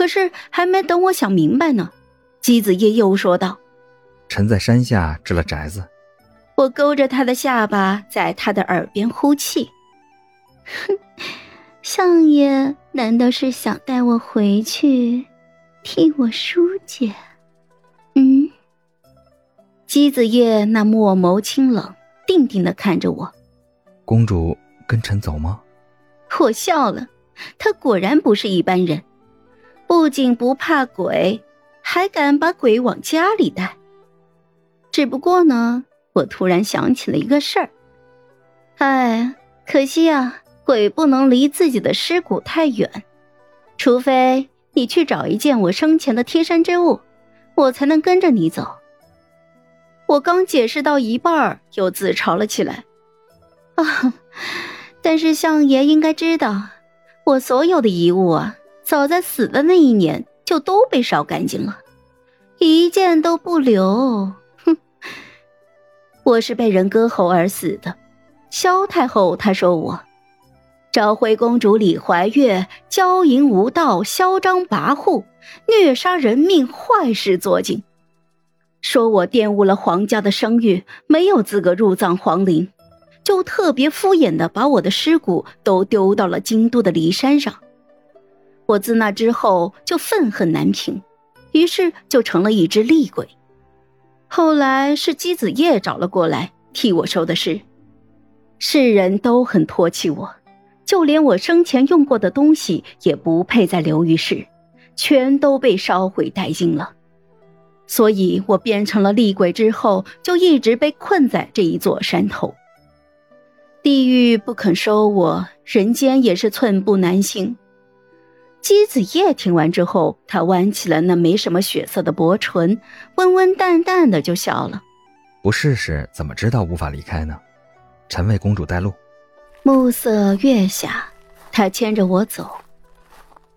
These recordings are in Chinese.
可是还没等我想明白呢，姬子夜又说道：“臣在山下置了宅子。”我勾着他的下巴，在他的耳边呼气：“哼，相爷难道是想带我回去，替我疏解？”嗯。姬子夜那墨眸清冷，定定的看着我。公主跟臣走吗？我笑了，他果然不是一般人，不仅不怕鬼，还敢把鬼往家里带。只不过呢，我突然想起了一个事儿。哎，可惜啊，鬼不能离自己的尸骨太远，除非你去找一件我生前的贴身之物，我才能跟着你走。我刚解释到一半又自嘲了起来。啊，但是相爷应该知道，我所有的遗物啊，早在死的那一年就都被烧干净了，一件都不留。哼，我是被人割喉而死的。萧太后她说我，昭惠公主李怀月骄淫无道，嚣张跋扈，虐杀人命，坏事做尽。说我玷污了皇家的声誉，没有资格入葬皇陵，就特别敷衍的把我的尸骨都丢到了京都的骊山上。我自那之后就愤恨难平，于是就成了一只厉鬼。后来是姬子夜找了过来替我收的尸，世人都很唾弃我，就连我生前用过的东西也不配再留于世，全都被烧毁殆尽了。所以我变成了厉鬼之后，就一直被困在这一座山头。地狱不肯收我，人间也是寸步难行。姬子夜听完之后，他弯起了那没什么血色的薄唇，温温淡淡的就笑了：“不试试怎么知道无法离开呢？臣为公主带路。”暮色月下，他牵着我走。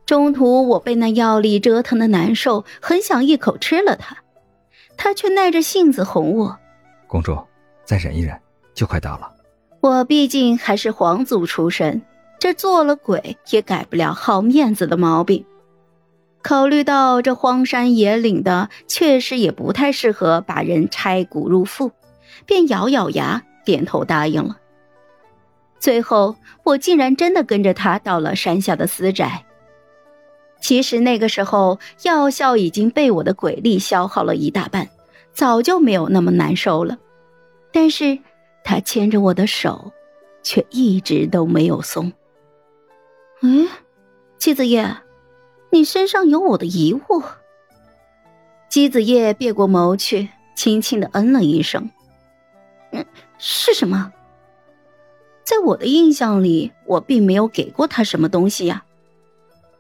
中途我被那药力折腾的难受，很想一口吃了它。他却耐着性子哄我：“公主，再忍一忍，就快到了。”我毕竟还是皇族出身，这做了鬼也改不了好面子的毛病。考虑到这荒山野岭的，确实也不太适合把人拆骨入腹，便咬咬牙点头答应了。最后，我竟然真的跟着他到了山下的私宅。其实那个时候，药效已经被我的鬼力消耗了一大半，早就没有那么难受了。但是，他牵着我的手，却一直都没有松。嗯，姬子夜，你身上有我的遗物。姬子夜别过眸去，轻轻的嗯了一声。嗯，是什么？在我的印象里，我并没有给过他什么东西呀。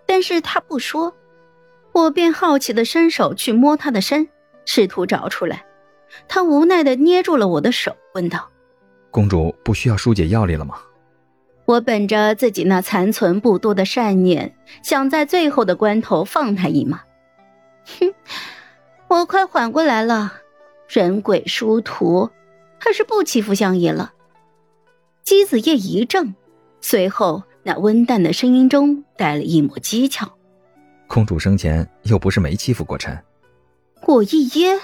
但是他不说，我便好奇的伸手去摸他的身，试图找出来。他无奈的捏住了我的手，问道：“公主不需要疏解药力了吗？”我本着自己那残存不多的善念，想在最后的关头放他一马。哼，我快缓过来了，人鬼殊途，还是不欺负相爷了。姬子夜一怔，随后。那温淡的声音中带了一抹讥诮：“公主生前又不是没欺负过臣。”我一噎，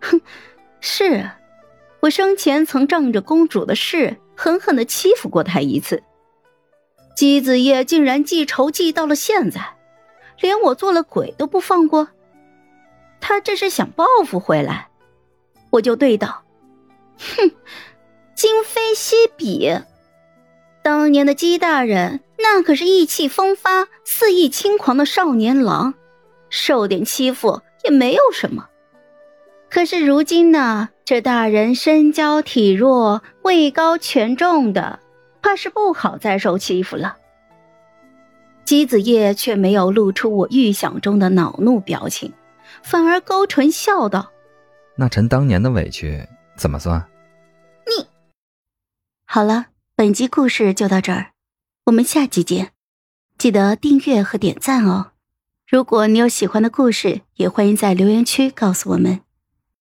哼，是，我生前曾仗着公主的事，狠狠的欺负过他一次。姬子夜竟然记仇记到了现在，连我做了鬼都不放过，他这是想报复回来？我就对道：“哼，今非昔比。”当年的姬大人，那可是意气风发、肆意轻狂的少年郎，受点欺负也没有什么。可是如今呢，这大人身娇体弱、位高权重的，怕是不好再受欺负了。姬子夜却没有露出我预想中的恼怒表情，反而勾唇笑道：“那臣当年的委屈怎么算？”你好了。本集故事就到这儿，我们下集见，记得订阅和点赞哦。如果你有喜欢的故事，也欢迎在留言区告诉我们。